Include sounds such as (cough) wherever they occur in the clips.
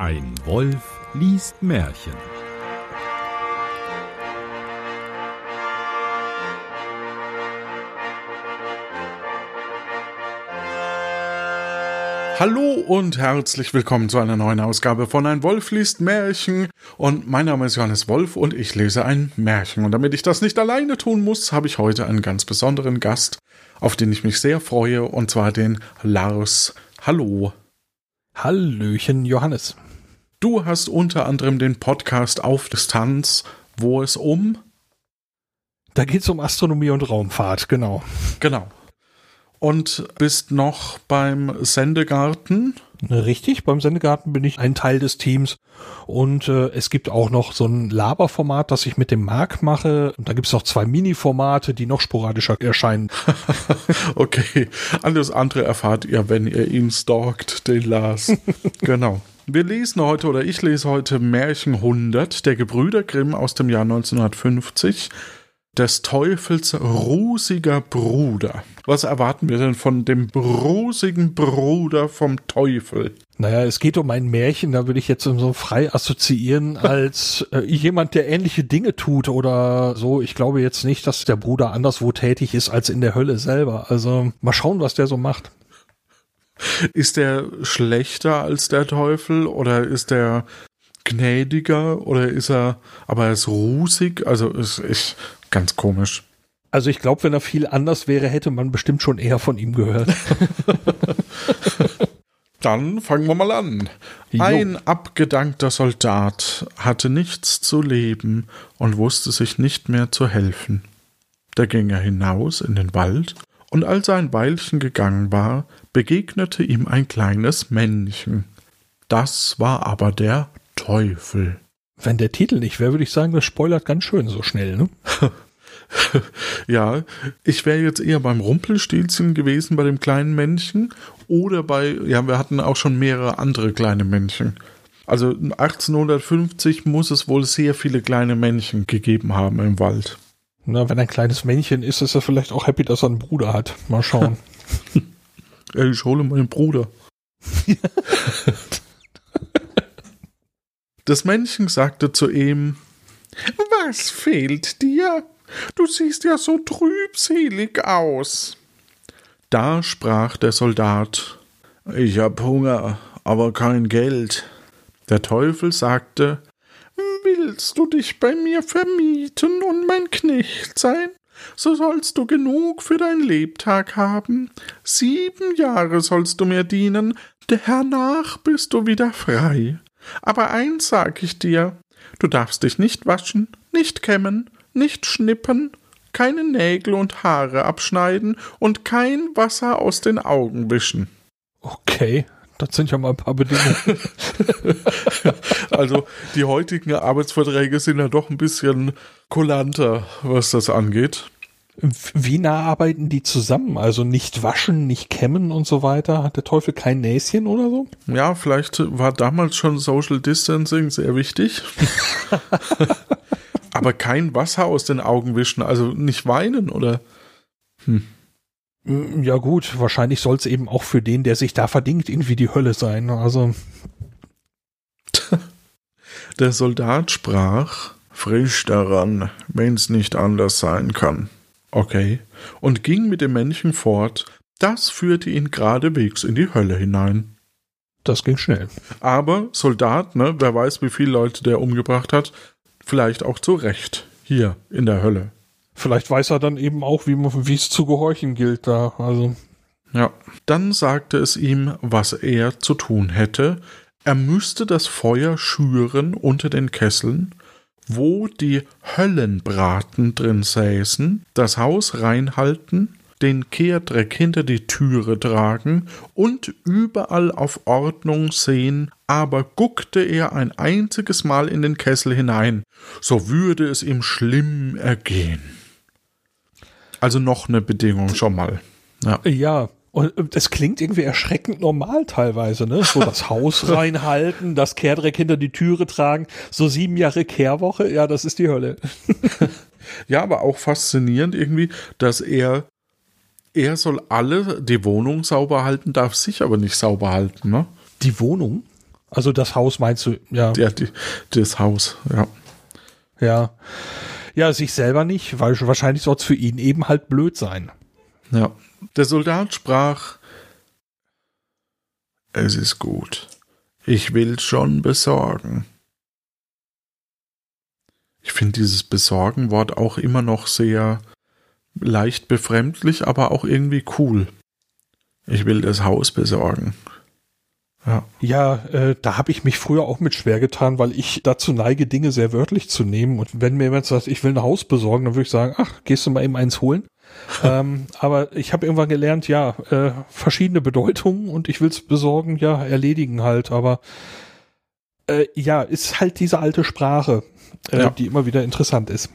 Ein Wolf liest Märchen. Hallo und herzlich willkommen zu einer neuen Ausgabe von Ein Wolf liest Märchen. Und mein Name ist Johannes Wolf und ich lese ein Märchen. Und damit ich das nicht alleine tun muss, habe ich heute einen ganz besonderen Gast, auf den ich mich sehr freue, und zwar den Lars. Hallo. Hallöchen, Johannes. Du hast unter anderem den Podcast auf Distanz, wo es um. Da geht es um Astronomie und Raumfahrt, genau. Genau. Und bist noch beim Sendegarten. Richtig, beim Sendegarten bin ich ein Teil des Teams. Und äh, es gibt auch noch so ein Laberformat, das ich mit dem Marc mache. Und da gibt es noch zwei Mini-Formate, die noch sporadischer erscheinen. (laughs) okay, alles andere erfahrt ihr, wenn ihr ihn stalkt, den Lars. (laughs) genau. Wir lesen heute, oder ich lese heute Märchen 100 der Gebrüder Grimm aus dem Jahr 1950 des Teufels rusiger Bruder. Was erwarten wir denn von dem rusigen Bruder vom Teufel? Naja, es geht um ein Märchen, da würde ich jetzt so frei assoziieren (laughs) als äh, jemand, der ähnliche Dinge tut oder so. Ich glaube jetzt nicht, dass der Bruder anderswo tätig ist als in der Hölle selber. Also mal schauen, was der so macht. Ist der schlechter als der Teufel oder ist der gnädiger oder ist er, aber er ist rusig? Also ist, ich, Ganz komisch. Also ich glaube, wenn er viel anders wäre, hätte man bestimmt schon eher von ihm gehört. (laughs) (laughs) Dann fangen wir mal an. Jo. Ein abgedankter Soldat hatte nichts zu leben und wusste sich nicht mehr zu helfen. Da ging er hinaus in den Wald, und als er ein Weilchen gegangen war, begegnete ihm ein kleines Männchen. Das war aber der Teufel. Wenn der Titel nicht wäre, würde ich sagen, das spoilert ganz schön so schnell, ne? (laughs) ja, ich wäre jetzt eher beim Rumpelstilzchen gewesen, bei dem kleinen Männchen. Oder bei, ja, wir hatten auch schon mehrere andere kleine Männchen. Also 1850 muss es wohl sehr viele kleine Männchen gegeben haben im Wald. Na, wenn ein kleines Männchen ist, ist er vielleicht auch happy, dass er einen Bruder hat. Mal schauen. (laughs) ich hole meinen Bruder. Das Männchen sagte zu ihm, Was fehlt dir? Du siehst ja so trübselig aus. Da sprach der Soldat, Ich hab Hunger, aber kein Geld. Der Teufel sagte, Willst du dich bei mir vermieten und mein Knecht sein? So sollst du genug für dein Lebtag haben. Sieben Jahre sollst du mir dienen, hernach bist du wieder frei. Aber eins sag ich dir, du darfst dich nicht waschen, nicht kämmen, nicht schnippen, keine Nägel und Haare abschneiden und kein Wasser aus den Augen wischen. Okay, das sind ja mal ein paar Bedingungen. (laughs) also die heutigen Arbeitsverträge sind ja doch ein bisschen kulanter, was das angeht. Wie nah arbeiten die zusammen? Also nicht waschen, nicht kämmen und so weiter? Hat der Teufel kein Näschen oder so? Ja, vielleicht war damals schon Social Distancing sehr wichtig. (laughs) Aber kein Wasser aus den Augen wischen, also nicht weinen oder? Hm. Mm, ja gut, wahrscheinlich soll es eben auch für den, der sich da verdingt, irgendwie die Hölle sein. Also (laughs) der Soldat sprach, frisch daran, wenn's nicht anders sein kann. Okay. Und ging mit dem Männchen fort. Das führte ihn geradewegs in die Hölle hinein. Das ging schnell. Aber Soldat, ne, wer weiß, wie viele Leute der umgebracht hat, vielleicht auch zu Recht hier in der Hölle. Vielleicht weiß er dann eben auch, wie es zu gehorchen gilt da. Also. Ja. Dann sagte es ihm, was er zu tun hätte. Er müsste das Feuer schüren unter den Kesseln wo die Höllenbraten drin säßen, das Haus reinhalten, den Kehrdreck hinter die Türe tragen und überall auf Ordnung sehen, aber guckte er ein einziges Mal in den Kessel hinein, so würde es ihm schlimm ergehen. Also noch eine Bedingung schon mal. Ja, ja und es klingt irgendwie erschreckend normal teilweise, ne? So das Haus (laughs) reinhalten, das Kehrdreck hinter die Türe tragen, so sieben Jahre Kehrwoche, ja, das ist die Hölle. (laughs) ja, aber auch faszinierend irgendwie, dass er, er soll alle die Wohnung sauber halten, darf sich aber nicht sauber halten, ne? Die Wohnung? Also das Haus meinst du, ja. Ja, die, das Haus, ja. Ja. Ja, sich selber nicht, weil wahrscheinlich soll es für ihn eben halt blöd sein. Ja. Der Soldat sprach, es ist gut. Ich will schon besorgen. Ich finde dieses Besorgen-Wort auch immer noch sehr leicht befremdlich, aber auch irgendwie cool. Ich will das Haus besorgen. Ja, ja äh, da habe ich mich früher auch mit schwer getan, weil ich dazu neige, Dinge sehr wörtlich zu nehmen. Und wenn mir jemand sagt, ich will ein Haus besorgen, dann würde ich sagen, ach, gehst du mal eben eins holen? (laughs) ähm, aber ich habe irgendwann gelernt, ja, äh, verschiedene Bedeutungen und ich will es besorgen, ja, erledigen halt. Aber äh, ja, ist halt diese alte Sprache, äh, ja. die immer wieder interessant ist.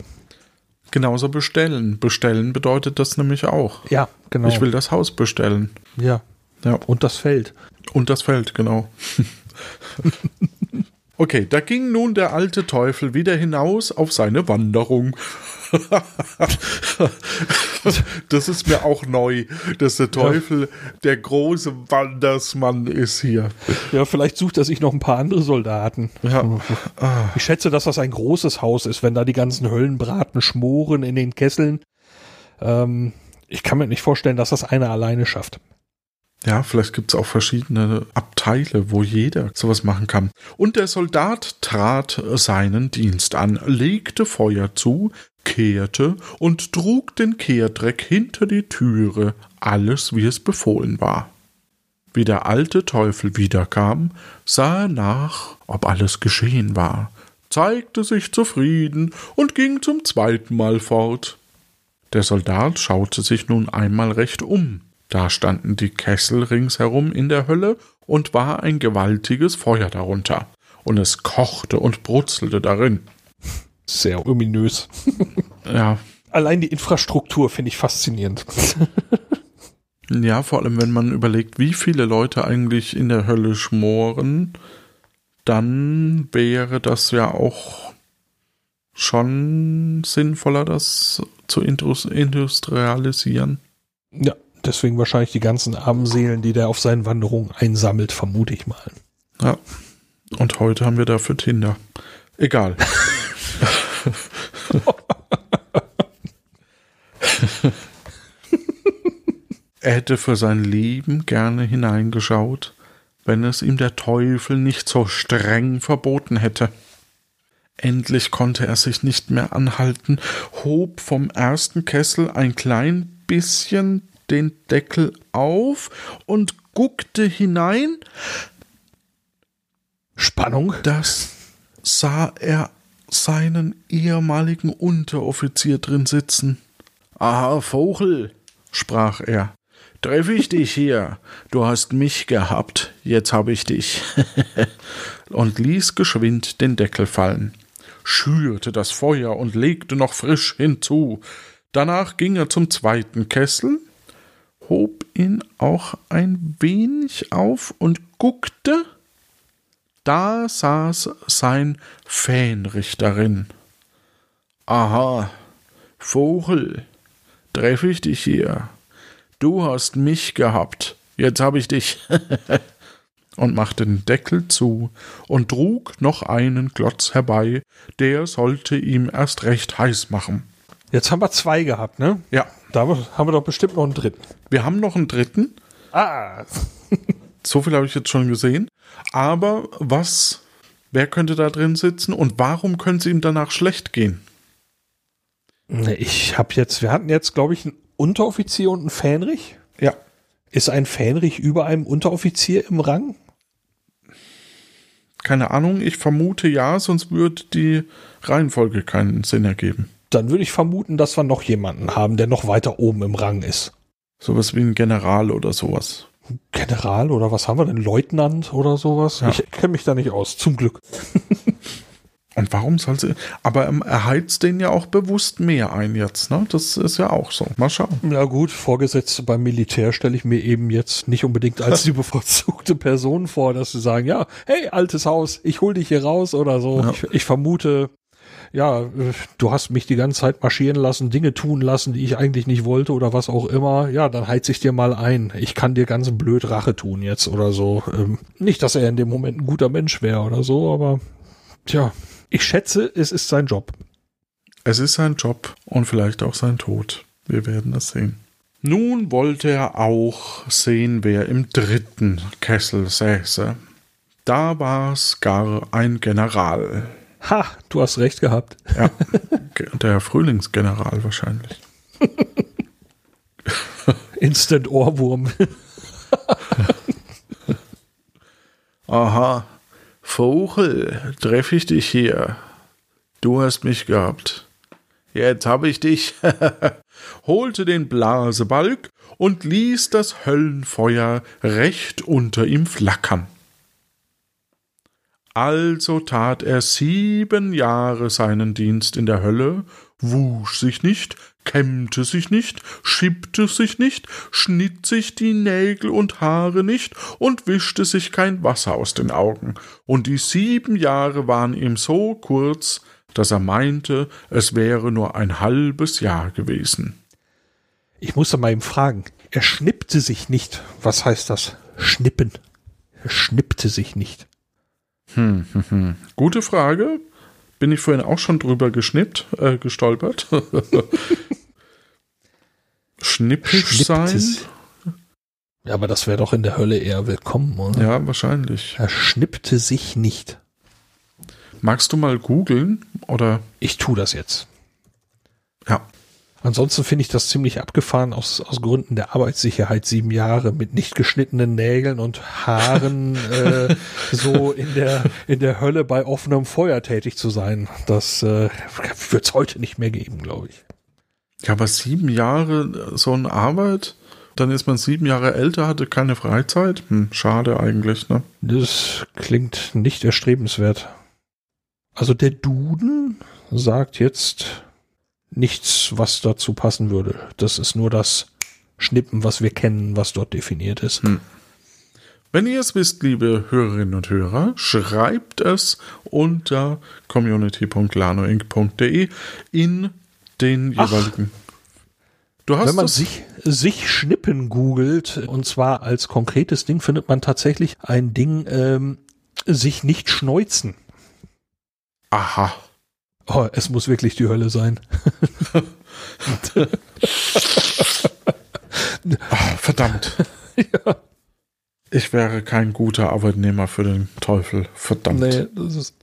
Genauso bestellen. Bestellen bedeutet das nämlich auch. Ja, genau. Ich will das Haus bestellen. Ja. Ja. Und das Feld. Und das Feld, genau. (laughs) okay, da ging nun der alte Teufel wieder hinaus auf seine Wanderung. (laughs) das ist mir auch neu, dass der Teufel ja. der große Wandersmann ist hier. Ja, vielleicht sucht er sich noch ein paar andere Soldaten. Ja. Ich schätze, dass das ein großes Haus ist, wenn da die ganzen Höllenbraten schmoren in den Kesseln. Ähm, ich kann mir nicht vorstellen, dass das einer alleine schafft. Ja, vielleicht gibt es auch verschiedene Abteile, wo jeder sowas machen kann. Und der Soldat trat seinen Dienst an, legte Feuer zu, kehrte und trug den Kehrdreck hinter die Türe, alles wie es befohlen war. Wie der alte Teufel wiederkam, sah er nach, ob alles geschehen war, zeigte sich zufrieden und ging zum zweiten Mal fort. Der Soldat schaute sich nun einmal recht um. Da standen die Kessel ringsherum in der Hölle und war ein gewaltiges Feuer darunter. Und es kochte und brutzelte darin. Sehr ominös. (laughs) ja. Allein die Infrastruktur finde ich faszinierend. (laughs) ja, vor allem wenn man überlegt, wie viele Leute eigentlich in der Hölle schmoren, dann wäre das ja auch schon sinnvoller, das zu industrialisieren. Ja, deswegen wahrscheinlich die ganzen armen Seelen, die der auf seinen Wanderungen einsammelt, vermute ich mal. Ja. Und heute haben wir dafür Tinder. Egal. (laughs) er hätte für sein Leben gerne hineingeschaut, wenn es ihm der Teufel nicht so streng verboten hätte. Endlich konnte er sich nicht mehr anhalten, hob vom ersten Kessel ein klein bisschen den Deckel auf und guckte hinein. Spannung. Das sah er seinen ehemaligen Unteroffizier drin sitzen. Aha, Vogel, sprach er. Treffe ich dich hier. Du hast mich gehabt, jetzt hab ich dich. (laughs) und ließ geschwind den Deckel fallen, schürte das Feuer und legte noch frisch hinzu. Danach ging er zum zweiten Kessel, hob ihn auch ein wenig auf und guckte, da saß sein Fähnrich darin. Aha, Vogel, treff ich dich hier. Du hast mich gehabt, jetzt hab ich dich. (laughs) und machte den Deckel zu und trug noch einen Klotz herbei, der sollte ihm erst recht heiß machen. Jetzt haben wir zwei gehabt, ne? Ja. Da haben wir doch bestimmt noch einen dritten. Wir haben noch einen dritten. Ah. (laughs) so viel habe ich jetzt schon gesehen. Aber was, wer könnte da drin sitzen und warum könnte es ihm danach schlecht gehen? Ich habe jetzt, wir hatten jetzt, glaube ich, einen Unteroffizier und einen Fähnrich. Ja. Ist ein Fähnrich über einem Unteroffizier im Rang? Keine Ahnung, ich vermute ja, sonst würde die Reihenfolge keinen Sinn ergeben dann würde ich vermuten, dass wir noch jemanden haben, der noch weiter oben im Rang ist. Sowas wie ein General oder sowas. General oder was haben wir denn? Leutnant oder sowas? Ja. Ich kenne mich da nicht aus, zum Glück. (laughs) Und warum soll sie. Aber ähm, er heizt den ja auch bewusst mehr ein jetzt, ne? Das ist ja auch so. Mal schauen. Ja, gut, Vorgesetzte beim Militär stelle ich mir eben jetzt nicht unbedingt als (laughs) die bevorzugte Person vor, dass sie sagen, ja, hey, altes Haus, ich hol dich hier raus oder so. Ja. Ich, ich, vermute, ja, äh, du hast mich die ganze Zeit marschieren lassen, Dinge tun lassen, die ich eigentlich nicht wollte oder was auch immer. Ja, dann heiz ich dir mal ein. Ich kann dir ganz blöd Rache tun jetzt oder so. Ähm, nicht, dass er in dem Moment ein guter Mensch wäre oder so, aber tja, ich schätze, es ist sein Job. Es ist sein Job und vielleicht auch sein Tod. Wir werden es sehen. Nun wollte er auch sehen, wer im dritten Kessel säße. Da war es gar ein General. Ha, du hast recht gehabt. Ja, der Frühlingsgeneral wahrscheinlich. (laughs) Instant Ohrwurm. (laughs) Aha, Vogel, treffe ich dich hier. Du hast mich gehabt. Jetzt hab ich dich. (laughs) holte den Blasebalg und ließ das Höllenfeuer recht unter ihm flackern. Also tat er sieben Jahre seinen Dienst in der Hölle, wusch sich nicht, kämmte sich nicht, schiebte sich nicht, schnitt sich die Nägel und Haare nicht und wischte sich kein Wasser aus den Augen, und die sieben Jahre waren ihm so kurz, dass er meinte, es wäre nur ein halbes Jahr gewesen. Ich musste mal ihm fragen, er schnippte sich nicht. Was heißt das? Schnippen. Er schnippte sich nicht. Hm, hm, hm. Gute Frage. Bin ich vorhin auch schon drüber geschnippt, äh, gestolpert. (laughs) Schnippisch sein? Ja, aber das wäre doch in der Hölle eher willkommen, oder? Ja, wahrscheinlich. Er schnippte sich nicht. Magst du mal googeln oder? Ich tu das jetzt. Ja. Ansonsten finde ich das ziemlich abgefahren aus, aus Gründen der Arbeitssicherheit. Sieben Jahre mit nicht geschnittenen Nägeln und Haaren (laughs) äh, so in der, in der Hölle bei offenem Feuer tätig zu sein. Das äh, wird es heute nicht mehr geben, glaube ich. Ja, aber sieben Jahre so eine Arbeit, dann ist man sieben Jahre älter, hatte keine Freizeit. Hm, schade eigentlich, ne? Das klingt nicht erstrebenswert. Also der Duden sagt jetzt nichts, was dazu passen würde. Das ist nur das Schnippen, was wir kennen, was dort definiert ist. Hm. Wenn ihr es wisst, liebe Hörerinnen und Hörer, schreibt es unter community.lanoinc.de in den jeweiligen. Du hast Wenn man sich, sich Schnippen googelt, und zwar als konkretes Ding, findet man tatsächlich ein Ding, ähm, sich nicht schneuzen. Aha. Oh, es muss wirklich die Hölle sein. Ach, verdammt. (laughs) Ja. Ich wäre kein guter Arbeitnehmer für den Teufel. Verdammt. Nee, das ist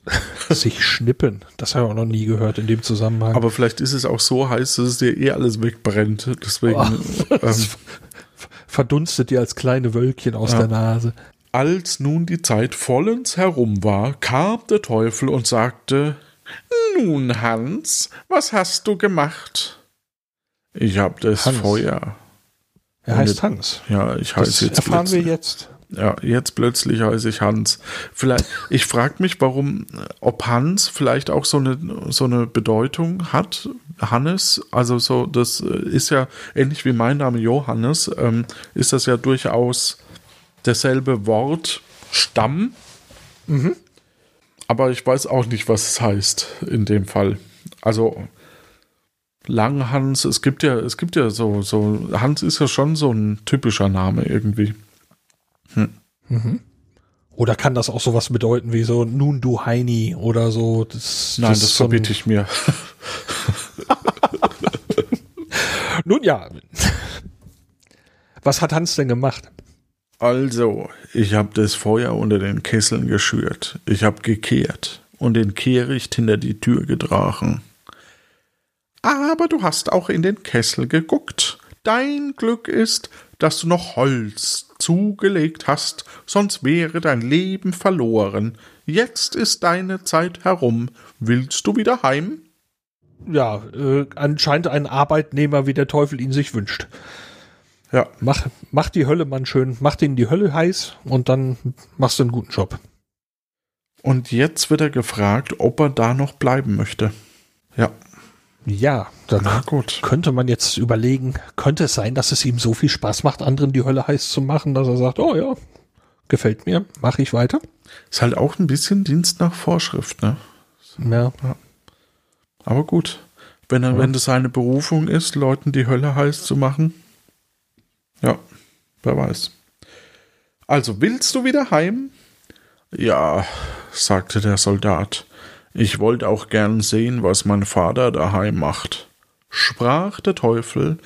sich schnippen. Das habe ich auch noch nie gehört in dem Zusammenhang. Aber vielleicht ist es auch so heiß, dass es dir eh alles wegbrennt. Deswegen. (laughs) Oh, ähm, verdunstet dir als kleine Wölkchen aus ja. der Nase. Als nun die Zeit vollends herum war, kam der Teufel und sagte, nun, Hans, was hast du gemacht? Ich hab das Hans. Feuer. Er heißt Hans. Ja, ich heiße jetzt. Erfahren plötzlich. wir jetzt. Ja, jetzt plötzlich heiße ich Hans. Vielleicht, (laughs) ich frage mich, warum, ob Hans vielleicht auch so eine, so eine Bedeutung hat. Hannes, also so, das ist ja ähnlich wie mein Name Johannes, ähm, ist das ja durchaus derselbe Wortstamm. Mhm. Aber ich weiß auch nicht, was es heißt in dem Fall. Also Langhans, es gibt ja, es gibt ja so, so, Hans ist ja schon so ein typischer Name irgendwie. Hm. Mhm. Oder kann das auch sowas bedeuten wie so nun du Heini oder so? Das, Nein, das, das verbiete ich mir. (laughs) nun ja. Was hat Hans denn gemacht? Also, ich habe das Feuer unter den Kesseln geschürt. Ich habe gekehrt und den Kehricht hinter die Tür getragen. Aber du hast auch in den Kessel geguckt. Dein Glück ist, dass du noch Holz zugelegt hast, sonst wäre dein Leben verloren. Jetzt ist deine Zeit herum. Willst du wieder heim? Ja, äh, anscheinend ein Arbeitnehmer, wie der Teufel ihn sich wünscht. Ja. Mach, mach die Hölle Mann schön, mach denen die Hölle heiß und dann machst du einen guten Job. Und jetzt wird er gefragt, ob er da noch bleiben möchte. Ja. Ja, dann Na gut. könnte man jetzt überlegen, könnte es sein, dass es ihm so viel Spaß macht, anderen die Hölle heiß zu machen, dass er sagt, oh ja, gefällt mir, mache ich weiter. Ist halt auch ein bisschen Dienst nach Vorschrift, ne? Ja. ja. Aber gut, wenn, er, Ja. wenn das seine Berufung ist, Leuten die Hölle heiß zu machen. Ja, wer weiß. Also, willst du wieder heim? Ja, sagte der Soldat. Ich wollte auch gern sehen, was mein Vater daheim macht. Sprach der Teufel,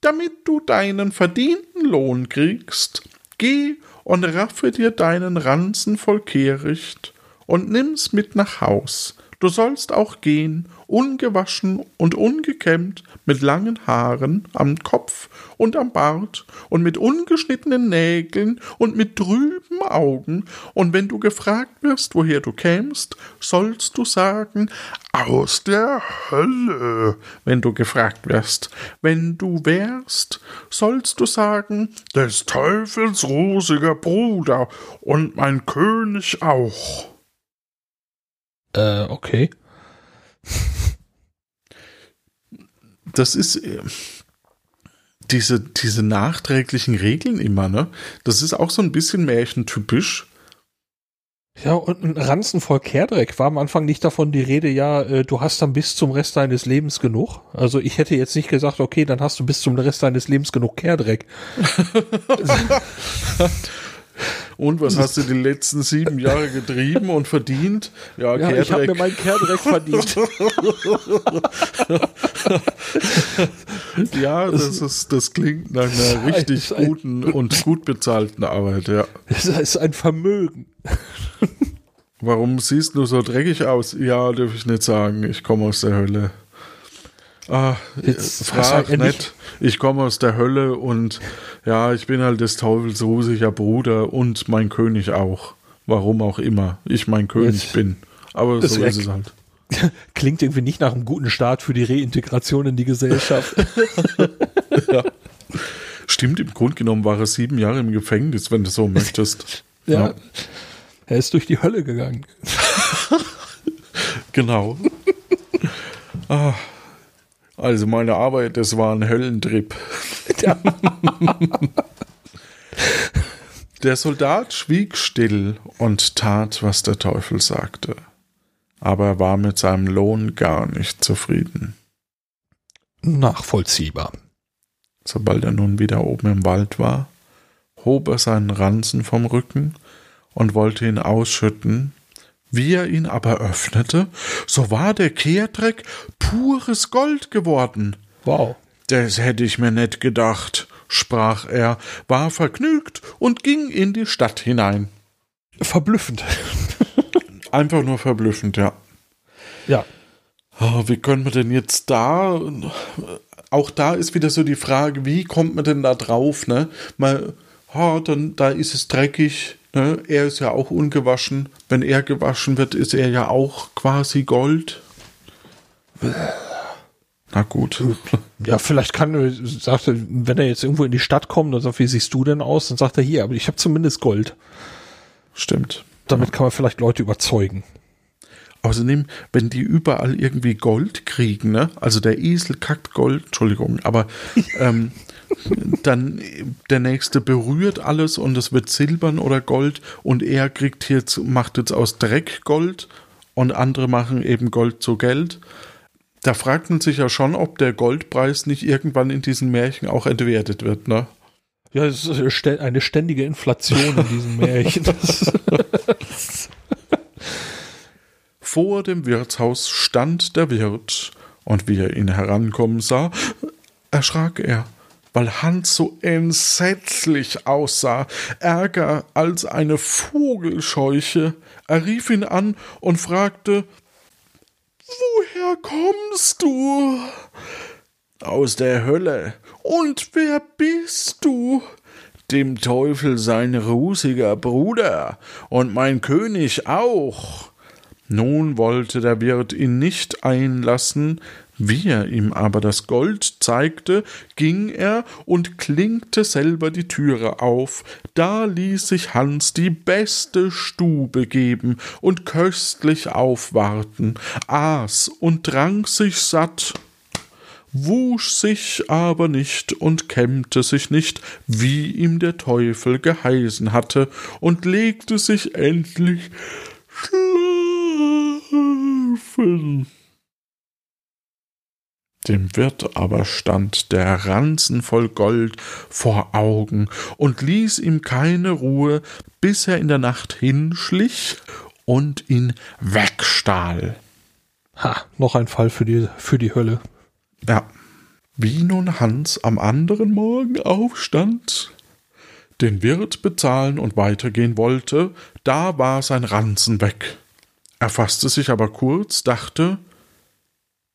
damit du deinen verdienten Lohn kriegst, geh und raffe dir deinen Ranzen voll Kehricht und nimm's mit nach Haus. Du sollst auch gehen, ungewaschen und ungekämmt, mit langen Haaren am Kopf und am Bart und mit ungeschnittenen Nägeln und mit trüben Augen, und wenn du gefragt wirst, woher du kämst, sollst du sagen, aus der Hölle. Wenn du gefragt wirst, wenn du wärst, sollst du sagen, des Teufels rosiger Bruder und mein König auch. Äh, okay. Das ist äh, diese, diese nachträglichen Regeln immer, ne? Das ist auch so ein bisschen märchentypisch. Ja, und ein Ranzen voll Kehrdreck war am Anfang nicht davon die Rede, ja, äh, du hast dann bis zum Rest deines Lebens genug. Also ich hätte jetzt nicht gesagt, okay, dann hast du bis zum Rest deines Lebens genug Kehrdreck. (laughs) Und was hast du die letzten sieben Jahre getrieben und verdient? Ja, Ja, ich habe mir meinen Kehrdreck verdient. (laughs) Ja, das, ist, das klingt nach einer richtig ein- guten und gut bezahlten Arbeit, ja. Das ist ein Vermögen. Warum siehst du so dreckig aus? Ja, darf ich nicht sagen. Ich komme aus der Hölle. Ah, Jetzt frag nicht. Ich komme aus der Hölle und ja, ich bin halt des Teufels rosiger Bruder und mein König auch. Warum auch immer ich mein König Jetzt- bin. Aber Das so ist es halt. (laughs) Klingt irgendwie nicht nach einem guten Start für die Reintegration in die Gesellschaft. (laughs) Stimmt, im Grunde genommen war er sieben Jahre im Gefängnis, wenn du so möchtest. (laughs) ja. Er ist durch die Hölle gegangen. Genau. ah, also meine Arbeit, das war ein Höllentrip. (laughs) Der Soldat schwieg still und tat, was der Teufel sagte. Aber er war mit seinem Lohn gar nicht zufrieden. Nachvollziehbar. Sobald er nun wieder oben im Wald war, hob er seinen Ranzen vom Rücken und wollte ihn ausschütten. Wie er ihn aber öffnete, so war der Kehrdreck pures Gold geworden. Wow. Das hätte ich mir nicht gedacht, sprach er, war vergnügt und ging in die Stadt hinein. Verblüffend. (laughs) Einfach nur verblüffend, ja. Ja. Ah, Wie können wir denn jetzt da? Auch da ist wieder so die Frage, wie kommt man denn da drauf? Ne? Mal, ha, dann da ist es dreckig. Ne? Er ist ja auch ungewaschen. Wenn er gewaschen wird, ist er ja auch quasi Gold. Na gut. (laughs) Ja, vielleicht kann er, sagt er, wenn er jetzt irgendwo in die Stadt kommt und sagt, wie siehst du denn aus? Dann sagt er hier, aber ich habe zumindest Gold. Stimmt. Damit kann man vielleicht Leute überzeugen. Außerdem, wenn die überall irgendwie Gold kriegen, ne? Also der Esel kackt Gold, Entschuldigung, aber (laughs) ähm, dann der nächste berührt alles und es wird Silbern oder Gold und er kriegt jetzt, macht jetzt aus Dreck Gold und andere machen eben Gold zu Geld. Da fragt man sich ja schon, ob der Goldpreis nicht irgendwann in diesen Märchen auch entwertet wird, ne? Ja, es ist eine ständige Inflation in diesem Märchen. (laughs) Vor dem Wirtshaus stand der Wirt, und wie er ihn herankommen sah, erschrak er, weil Hans so entsetzlich aussah, ärger als eine Vogelscheuche. Er rief ihn an und fragte Woher kommst du? Aus der Hölle. Und wer bist du? Dem Teufel sein rusiger Bruder und mein König auch. Nun wollte der Wirt ihn nicht einlassen, wie er ihm aber das Gold zeigte, ging er und klinkte selber die Türe auf. Da ließ sich Hans die beste Stube geben und köstlich aufwarten, aß und trank sich satt, wusch sich aber nicht und kämmte sich nicht, wie ihm der Teufel geheißen hatte, und legte sich endlich schlafen. Dem Wirt aber stand der Ranzen voll Gold vor Augen und ließ ihm keine Ruhe, bis er in der Nacht hinschlich und ihn wegstahl. Ha, noch ein Fall für die, für die Hölle. Ja. Wie nun Hans am anderen Morgen aufstand, den Wirt bezahlen und weitergehen wollte, da war sein Ranzen weg. Er fasste sich aber kurz, dachte,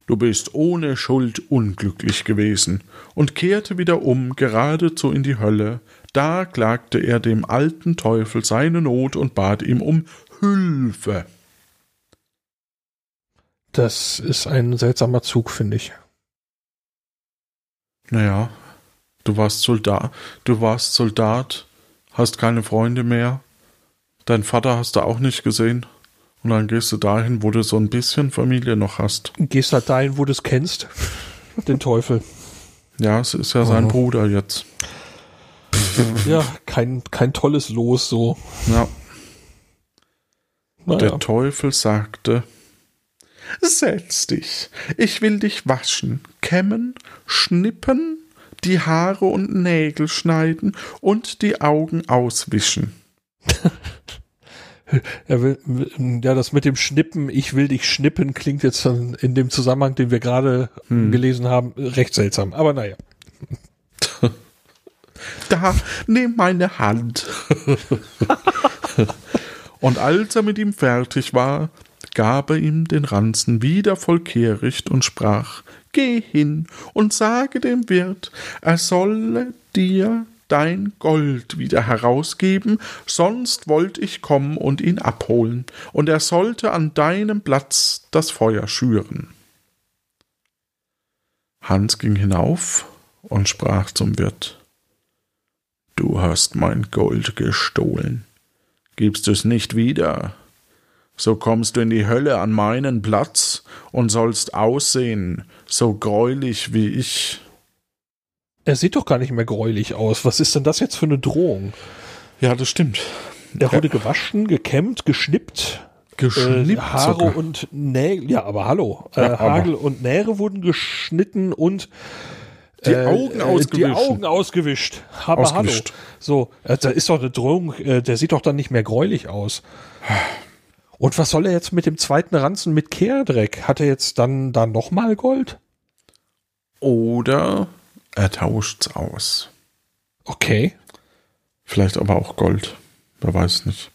Du bist ohne Schuld unglücklich gewesen, und kehrte wieder um, geradezu in die Hölle. Da klagte er dem alten Teufel seine Not und bat ihm um Hülfe. Das ist ein seltsamer Zug, finde ich. Naja, du warst Soldat, du warst Soldat, hast keine Freunde mehr, dein Vater hast du auch nicht gesehen. Und dann gehst du dahin, wo du so ein bisschen Familie noch hast. Gehst halt dahin, wo du es kennst. Den Teufel. Ja, es ist ja sein Oh. Bruder jetzt. Ja, kein, kein tolles Los so. Ja. Naja. Der Teufel sagte, Setz dich, ich will dich waschen, kämmen, schnippen, die Haare und Nägel schneiden und die Augen auswischen. (laughs) Er will, ja, das mit dem Schnippen, ich will dich schnippen, klingt jetzt dann in dem Zusammenhang, den wir gerade gelesen haben, recht seltsam. Aber naja. (laughs) Da, nimm meine Hand. (laughs) und als er mit ihm fertig war, gab er ihm den Ranzen wieder voll Kehricht und sprach, Geh hin und sage dem Wirt, er solle dir dein Gold wieder herausgeben, sonst wollt ich kommen und ihn abholen, und er sollte an deinem Platz das Feuer schüren. Hans ging hinauf und sprach zum Wirt, Du hast mein Gold gestohlen. Gibst es nicht wieder, so kommst du in die Hölle an meinen Platz und sollst aussehen, so greulich wie ich. Er sieht doch gar nicht mehr gräulich aus. Was ist denn das jetzt für eine Drohung? Ja, das stimmt. Er wurde gewaschen, gekämmt, geschnippt. Geschnippt äh, Haare sogar. und Nägel, ja, aber hallo. Äh, Ja, aber- Hagel und Nähre wurden geschnitten und Die äh, Augen äh, ausgewischt. Die Augen ausgewischt. Aber Ausgewischt. hallo. So, äh, da ist doch eine Drohung, äh, der sieht doch dann nicht mehr gräulich aus. Und was soll er jetzt mit dem zweiten Ranzen mit Kehrdreck? Hat er jetzt dann da nochmal Gold? Oder er tauscht's aus. Okay. Vielleicht aber auch Gold. Wer weiß nicht.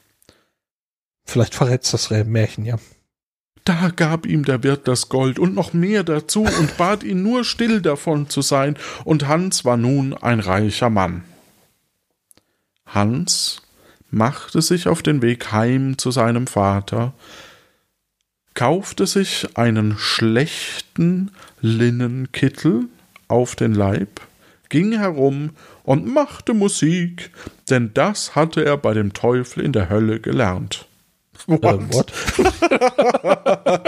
Vielleicht verrät's das Märchen, ja. Da gab ihm der Wirt das Gold und noch mehr dazu und (laughs) bat ihn nur still davon zu sein, und Hans war nun ein reicher Mann. Hans machte sich auf den Weg heim zu seinem Vater, kaufte sich einen schlechten Linnenkittel auf den Leib, ging herum und machte Musik, denn das hatte er bei dem Teufel in der Hölle gelernt. (laughs) Äh, what? (laughs)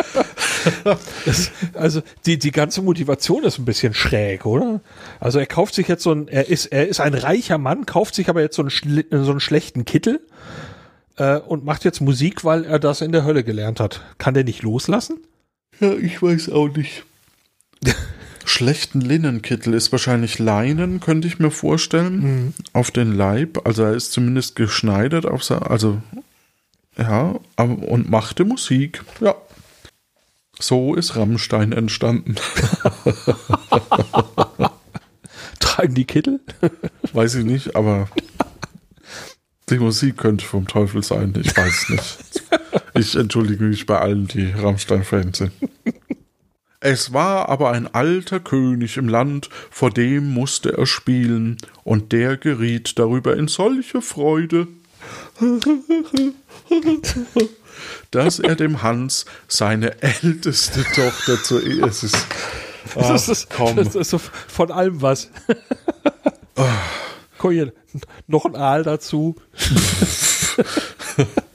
das, also die, die ganze Motivation ist ein bisschen schräg, oder? Also er kauft sich jetzt so ein, er ist, er ist ein reicher Mann, kauft sich aber jetzt so einen, so einen schlechten Kittel äh, und macht jetzt Musik, weil er das in der Hölle gelernt hat. Kann der nicht loslassen? Ja, ich weiß auch nicht. (laughs) Schlechten Linnenkittel ist wahrscheinlich Leinen, könnte ich mir vorstellen, auf den Leib. Also er ist zumindest geschneidert auf sein, also ja, und machte Musik. Ja. So ist Rammstein entstanden. (laughs) Tragen die Kittel? Weiß ich nicht, aber die Musik könnte vom Teufel sein. Ich weiß es nicht. Ich entschuldige mich bei allen, die Rammstein-Fans sind. Es war aber ein alter König im Land, vor dem musste er spielen, und der geriet darüber in solche Freude, dass er dem Hans seine älteste Tochter zur Ehe. Es ist, (laughs) ach, das, ist, komm. das ist so von allem was. Guck hier, noch ein Aal dazu. (laughs)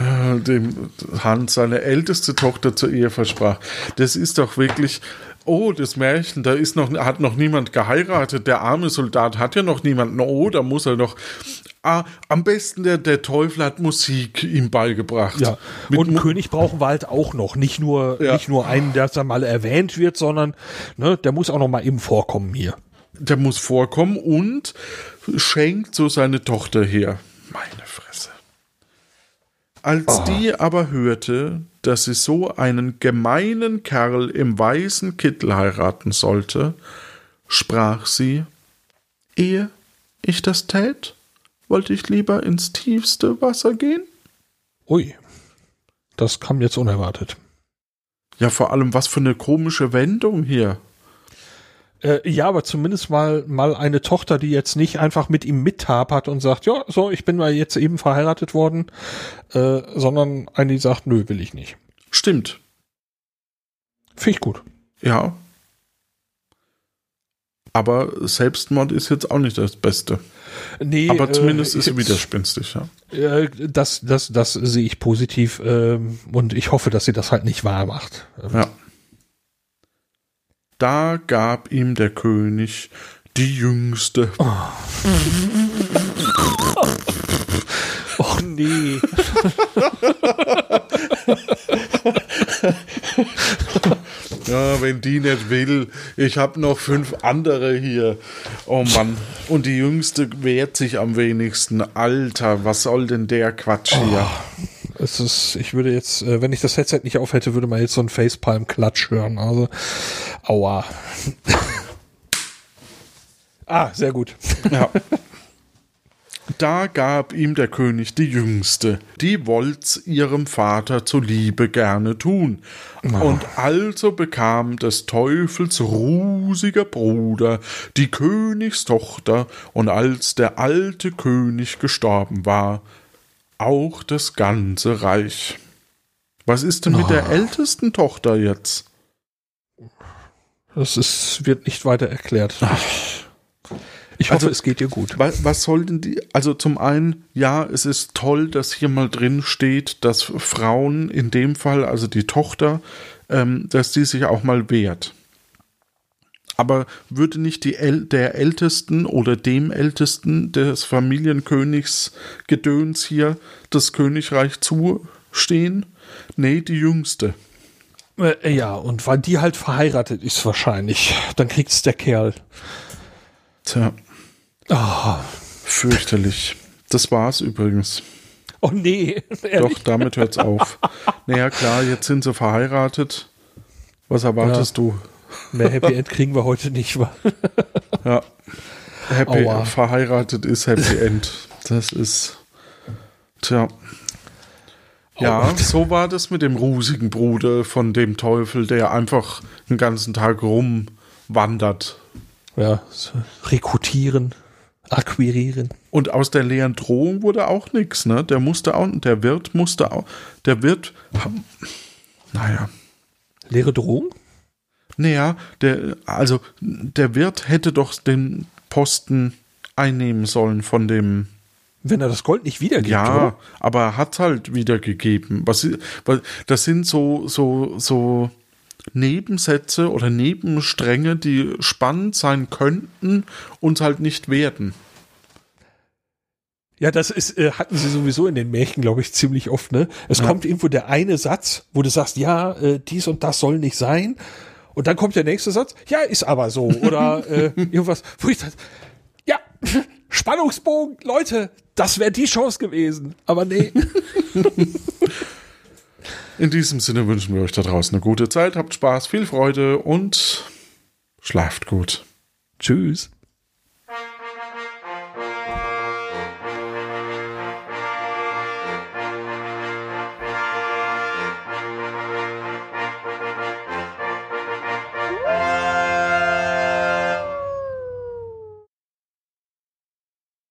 (laughs) dem Hans seine älteste Tochter zur Ehe versprach. Das ist doch wirklich oh, das Märchen, da ist noch, hat noch niemand geheiratet, der arme Soldat hat ja noch niemanden, oh, da muss er noch. Ah, am besten der, der Teufel hat Musik ihm beigebracht. Ja. Und einen König brauchen wir halt auch noch. Nicht nur, Ja. nicht nur einen, der da mal erwähnt wird, sondern ne, der muss auch noch mal eben vorkommen hier. Der muss vorkommen und schenkt so seine Tochter her. Meine Als die aber hörte, dass sie so einen gemeinen Kerl im weißen Kittel heiraten sollte, sprach sie, ehe ich das tät, wollte ich lieber ins tiefste Wasser gehen. Ui. Das kam jetzt unerwartet. Ja, vor allem, was für eine komische Wendung hier. Äh, ja, aber zumindest mal, mal eine Tochter, die jetzt nicht einfach mit ihm mittapert und sagt, ja, so, ich bin mal jetzt eben verheiratet worden, äh, sondern eine, die sagt, nö, will ich nicht. Stimmt. Finde ich gut. Ja. Aber Selbstmord ist jetzt auch nicht das Beste. Nee, Aber zumindest äh, ist sie widerspenstig, ja. Äh, das, das, das sehe ich positiv ähm, und ich hoffe, dass sie das halt nicht wahr macht. Ja. Da gab ihm der König die jüngste. (laughs) Och nee. Ja, wenn die nicht will, ich habe noch fünf andere hier. Oh Mann. Und die jüngste wehrt sich am wenigsten. Alter, was soll denn der Quatsch hier? Es ist, ich würde jetzt, äh, wenn ich das Headset nicht auf hätte, würde man jetzt so einen Facepalm-Klatsch hören. Also, aua. (laughs) ah, sehr gut. Ja. (laughs) Da gab ihm der König die Jüngste, die wollt's ihrem Vater zuliebe gerne tun. Und also bekam des Teufels rusiger Bruder die Königstochter, und als der alte König gestorben war, auch das ganze Reich. Was ist denn mit der ältesten Tochter jetzt? Das ist, wird nicht weiter erklärt. Ich, ich hoffe, Also- es geht dir gut. Was, was soll denn die? Also zum einen, ja, es ist toll, dass hier mal drin steht, dass Frauen in dem Fall, also die Tochter, ähm, dass die sich auch mal wehrt. Aber würde nicht die El der Ältesten oder dem Ältesten des Familienkönigs Gedöns hier das Königreich zustehen? Nee, die Jüngste. Äh, ja, und weil die halt verheiratet ist wahrscheinlich, dann kriegt's der Kerl. Tja, Ah, fürchterlich. Das war's übrigens. oh nee, ehrlich. Doch, damit hört's auf. Naja, klar, jetzt sind sie verheiratet. Was erwartest du? Mehr Happy End kriegen wir heute nicht. wa? (laughs) Ja. Happy Aua. verheiratet ist Happy End. Das ist. Tja. Ja, so war das mit dem rusigen Bruder von dem Teufel, der einfach den ganzen Tag rumwandert. Ja, rekrutieren, akquirieren. Und aus der leeren Drohung wurde auch nichts, ne? Der musste auch, der Wirt musste auch, der Wirt, naja, Leere Drohung? Naja, der, also der Wirt hätte doch den Posten einnehmen sollen von dem. Wenn er das Gold nicht wiedergibt, Ja, oder? aber er hat halt wiedergegeben. Was, weil das sind so, so, so Nebensätze oder Nebenstränge, die spannend sein könnten und halt nicht werden. Ja, das ist, äh, hatten sie sowieso in den Märchen, glaube ich, ziemlich oft, ne? Es Ja. kommt irgendwo der eine Satz, wo du sagst, ja, äh, dies und das soll nicht sein. Und dann kommt der nächste Satz, ja, ist aber so. Oder (laughs) äh, irgendwas, wo ich das, ja, (laughs) Spannungsbogen, Leute, das wäre die Chance gewesen. Aber nee. (laughs) In diesem Sinne wünschen wir euch da draußen eine gute Zeit, habt Spaß, viel Freude und schlaft gut. Tschüss.